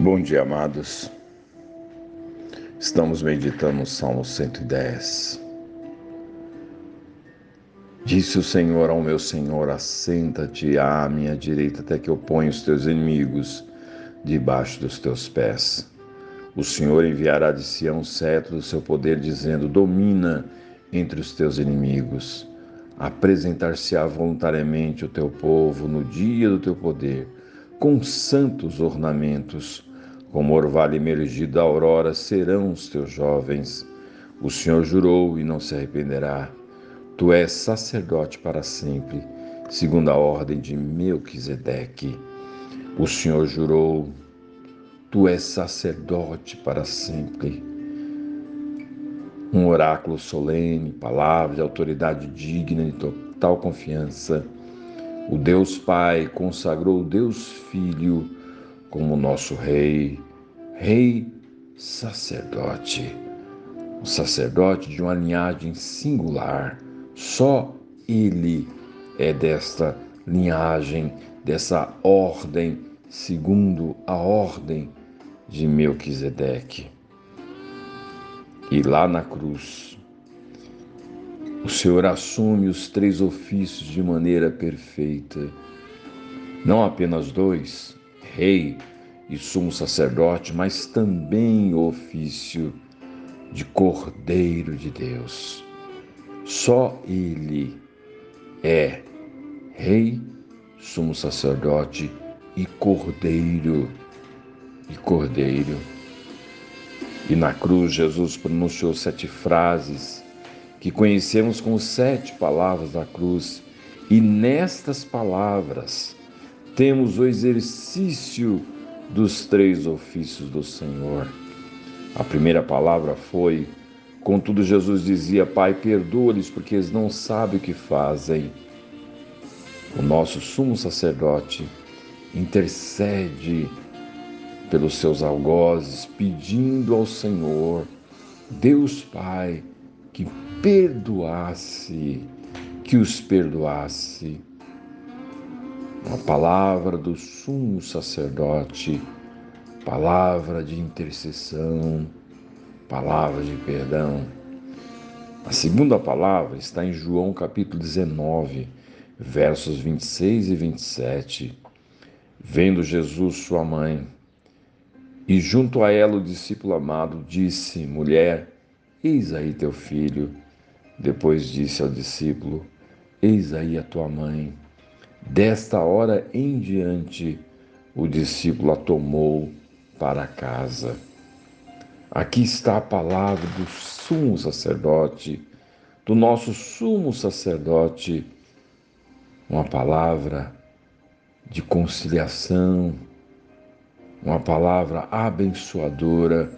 Bom dia, amados. Estamos meditando o Salmo 110. Disse o Senhor ao meu Senhor: Assenta-te à minha direita, até que eu ponha os teus inimigos debaixo dos teus pés. O Senhor enviará de Sião o cetro do seu poder, dizendo: Domina entre os teus inimigos. Apresentar-se-á voluntariamente o teu povo no dia do teu poder, com santos ornamentos como orvalho emergido da aurora serão os teus jovens. O Senhor jurou e não se arrependerá. Tu és sacerdote para sempre, segundo a ordem de Melquisedeque. O Senhor jurou, tu és sacerdote para sempre. Um oráculo solene, palavra de autoridade digna de total confiança. O Deus Pai consagrou o Deus Filho como nosso Rei, Rei sacerdote, um sacerdote de uma linhagem singular. Só ele é desta linhagem, dessa ordem, segundo a ordem de Melquisedeque. E lá na cruz, o Senhor assume os três ofícios de maneira perfeita. Não apenas dois, rei e sumo sacerdote, mas também o ofício de Cordeiro de Deus. Só Ele é Rei, sumo sacerdote e Cordeiro. E Cordeiro. E na cruz Jesus pronunciou sete frases que conhecemos como sete palavras da cruz. E nestas palavras temos o exercício dos três ofícios do Senhor. A primeira palavra foi: Contudo, Jesus dizia: Pai, perdoa-lhes, porque eles não sabem o que fazem. O nosso sumo sacerdote intercede pelos seus algozes, pedindo ao Senhor, Deus Pai, que perdoasse, que os perdoasse a palavra do sumo sacerdote, palavra de intercessão, palavra de perdão. A segunda palavra está em João capítulo 19, versos 26 e 27. Vendo Jesus sua mãe, e junto a ela o discípulo amado disse: Mulher, eis aí teu filho. Depois disse ao discípulo: Eis aí a tua mãe. Desta hora em diante, o discípulo a tomou para casa. Aqui está a palavra do sumo sacerdote, do nosso sumo sacerdote, uma palavra de conciliação, uma palavra abençoadora,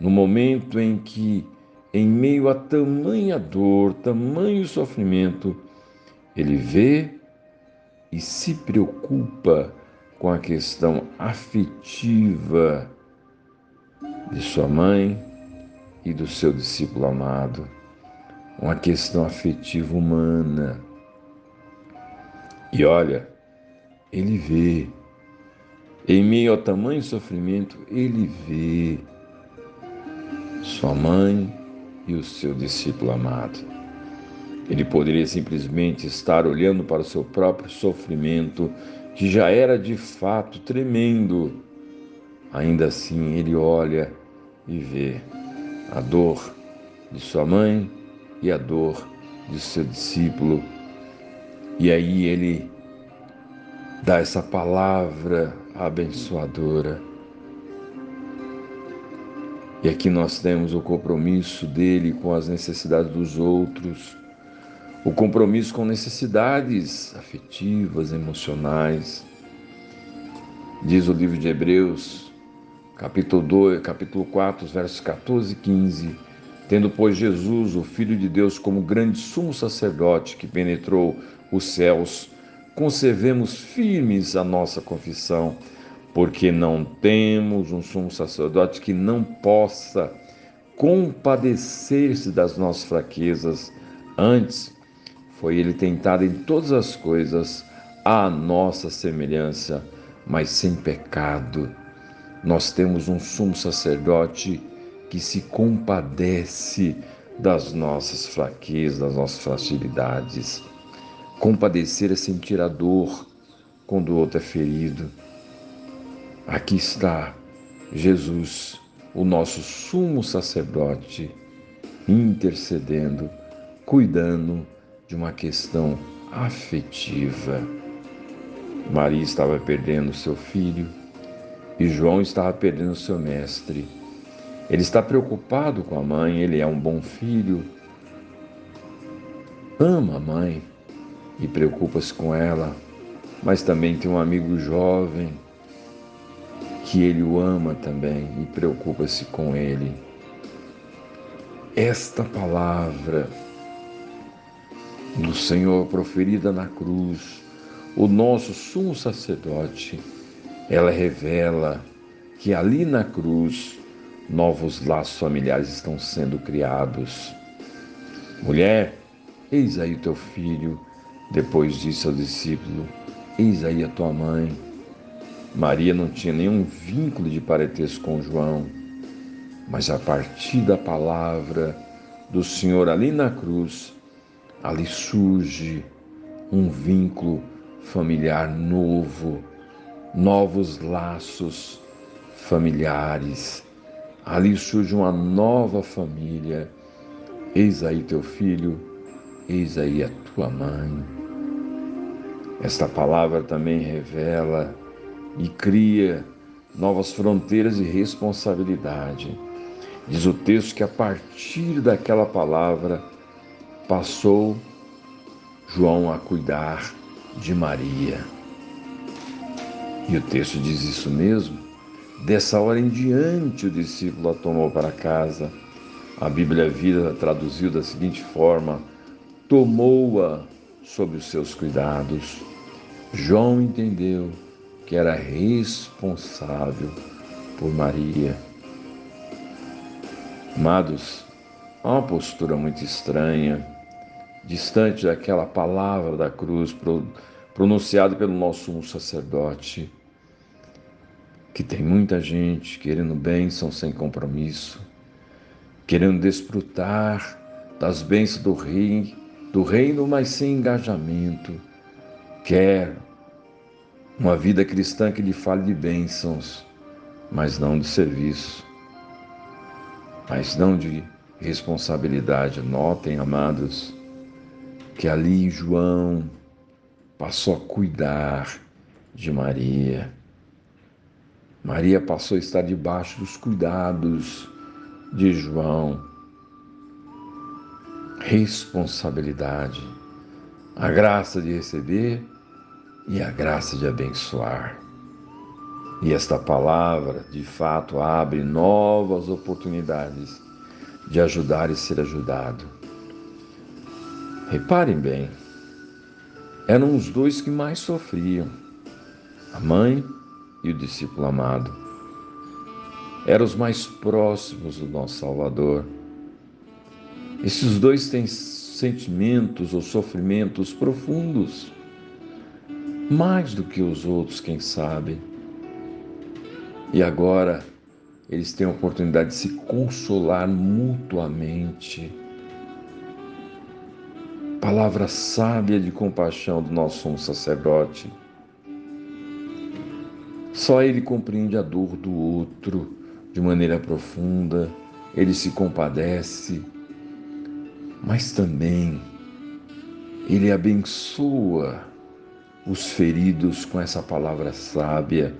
no momento em que, em meio a tamanha dor, tamanho sofrimento, ele vê e se preocupa com a questão afetiva de sua mãe e do seu discípulo amado, uma questão afetiva humana. E olha, ele vê, em meio ao tamanho sofrimento, ele vê sua mãe e o seu discípulo amado. Ele poderia simplesmente estar olhando para o seu próprio sofrimento, que já era de fato tremendo. Ainda assim, ele olha e vê a dor de sua mãe e a dor de seu discípulo. E aí ele dá essa palavra abençoadora. E aqui nós temos o compromisso dele com as necessidades dos outros o compromisso com necessidades afetivas, emocionais. Diz o livro de Hebreus, capítulo 2, capítulo 4, versos 14 e 15. Tendo, pois, Jesus, o Filho de Deus, como grande sumo sacerdote que penetrou os céus, conservemos firmes a nossa confissão, porque não temos um sumo sacerdote que não possa compadecer-se das nossas fraquezas, antes foi ele tentado em todas as coisas à nossa semelhança, mas sem pecado. Nós temos um sumo sacerdote que se compadece das nossas fraquezas, das nossas fragilidades. Compadecer é sentir a dor quando o outro é ferido. Aqui está Jesus, o nosso sumo sacerdote, intercedendo, cuidando de uma questão afetiva. Maria estava perdendo seu filho e João estava perdendo seu mestre. Ele está preocupado com a mãe, ele é um bom filho, ama a mãe e preocupa-se com ela, mas também tem um amigo jovem que ele o ama também e preocupa-se com ele. Esta palavra do Senhor proferida na cruz, o nosso sumo sacerdote, ela revela que ali na cruz novos laços familiares estão sendo criados. Mulher, eis aí o teu filho. Depois disse ao discípulo: Eis aí a tua mãe. Maria não tinha nenhum vínculo de parentesco com João, mas a partir da palavra do Senhor ali na cruz, ali surge um vínculo familiar novo, novos laços familiares. Ali surge uma nova família. Eis aí teu filho, eis aí a tua mãe. Esta palavra também revela e cria novas fronteiras de responsabilidade. Diz o texto que a partir daquela palavra passou João a cuidar de Maria. E o texto diz isso mesmo. Dessa hora em diante, o discípulo a tomou para casa. A Bíblia Vida traduziu da seguinte forma: tomou-a sob os seus cuidados. João entendeu que era responsável por Maria. Amados, há uma postura muito estranha, distante daquela palavra da cruz pronunciada pelo nosso sumo sacerdote, que tem muita gente querendo bênção sem compromisso, querendo desfrutar das bênçãos do rei, do reino, mas sem engajamento, quer uma vida cristã que lhe fale de bênçãos, mas não de serviço, mas não de responsabilidade. Notem, amados, que ali João passou a cuidar de Maria. Maria passou a estar debaixo dos cuidados de João. Responsabilidade, a graça de receber e a graça de abençoar. E esta palavra, de fato, abre novas oportunidades de ajudar e ser ajudado. Reparem bem, eram os dois que mais sofriam, a mãe e o discípulo amado. Eram os mais próximos do nosso Salvador. Esses dois têm sentimentos ou sofrimentos profundos mais do que os outros, quem sabe. E agora eles têm a oportunidade de se consolar mutuamente. Palavra sábia de compaixão do nosso sumo sacerdote. Só ele compreende a dor do outro de maneira profunda, ele se compadece, mas também ele abençoa os feridos com essa palavra sábia.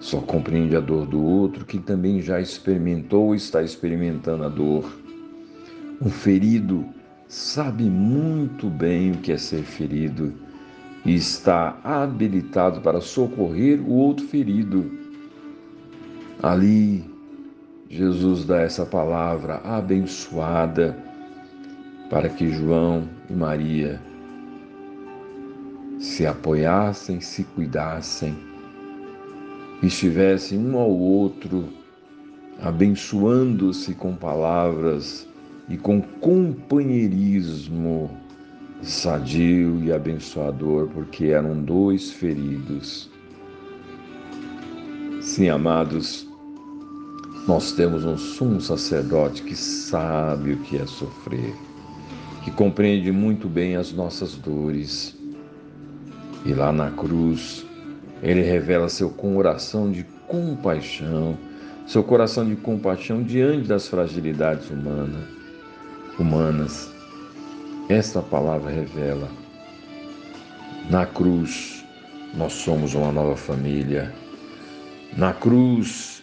Só compreende a dor do outro que também já experimentou ou está experimentando a dor. Um ferido sabe muito bem o que é ser ferido e está habilitado para socorrer o outro ferido. Ali, Jesus dá essa palavra abençoada para que João e Maria se apoiassem, se cuidassem, estivessem um ao outro, abençoando-se com palavras e com companheirismo sadio e abençoador, porque eram dois feridos. Sim, amados, nós temos um sumo sacerdote que sabe o que é sofrer, que compreende muito bem as nossas dores. E lá na cruz, ele revela seu coração de compaixão, seu coração de compaixão diante das fragilidades humanas. Humanas. Esta palavra revela. Na cruz, nós somos uma nova família. Na cruz,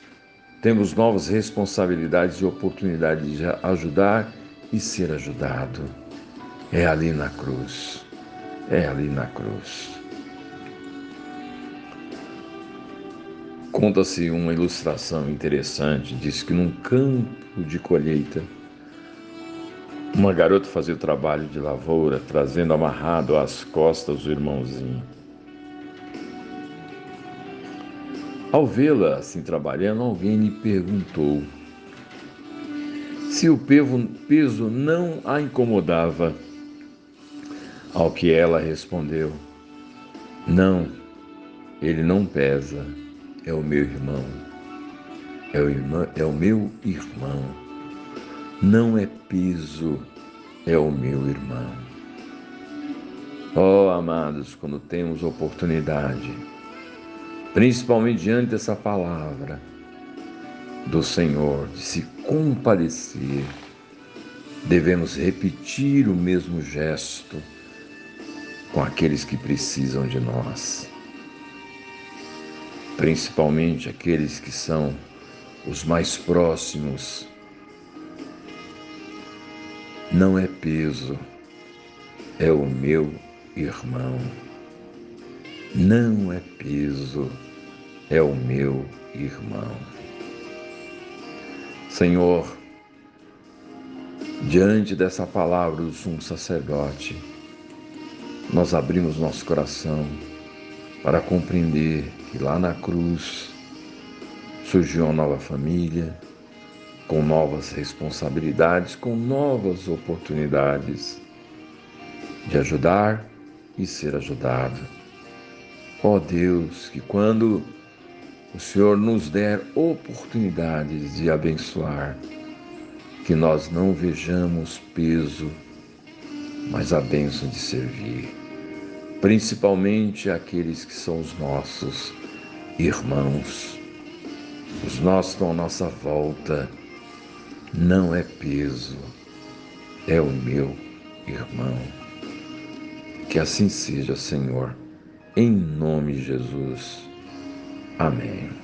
temos novas responsabilidades e oportunidades de ajudar e ser ajudado. É ali na cruz. É ali na cruz. Conta-se uma ilustração interessante, diz que num campo de colheita, uma garota fazia o trabalho de lavoura, trazendo amarrado às costas o irmãozinho. Ao vê-la assim trabalhando, alguém lhe perguntou se o peso não a incomodava. Ao que ela respondeu: Não, ele não pesa, é o meu irmão. É o, irmão, é o meu irmão. Não é peso, é o meu irmão. Oh, amados, quando temos oportunidade, principalmente diante dessa palavra do Senhor, de se compadecer, devemos repetir o mesmo gesto com aqueles que precisam de nós, principalmente aqueles que são os mais próximos. Não é peso, é o meu irmão não é peso, é o meu irmão. Senhor, diante dessa palavra do sumo sacerdote, nós abrimos nosso coração para compreender que lá na cruz surgiu uma nova família, com novas responsabilidades, com novas oportunidades de ajudar e ser ajudado. Ó oh Deus, que quando o Senhor nos der oportunidades de abençoar, que nós não vejamos peso, mas a bênção de servir, principalmente aqueles que são os nossos irmãos, os nossos estão à nossa volta, não é peso, é o meu irmão. Que assim seja, Senhor em nome de Jesus. Amém.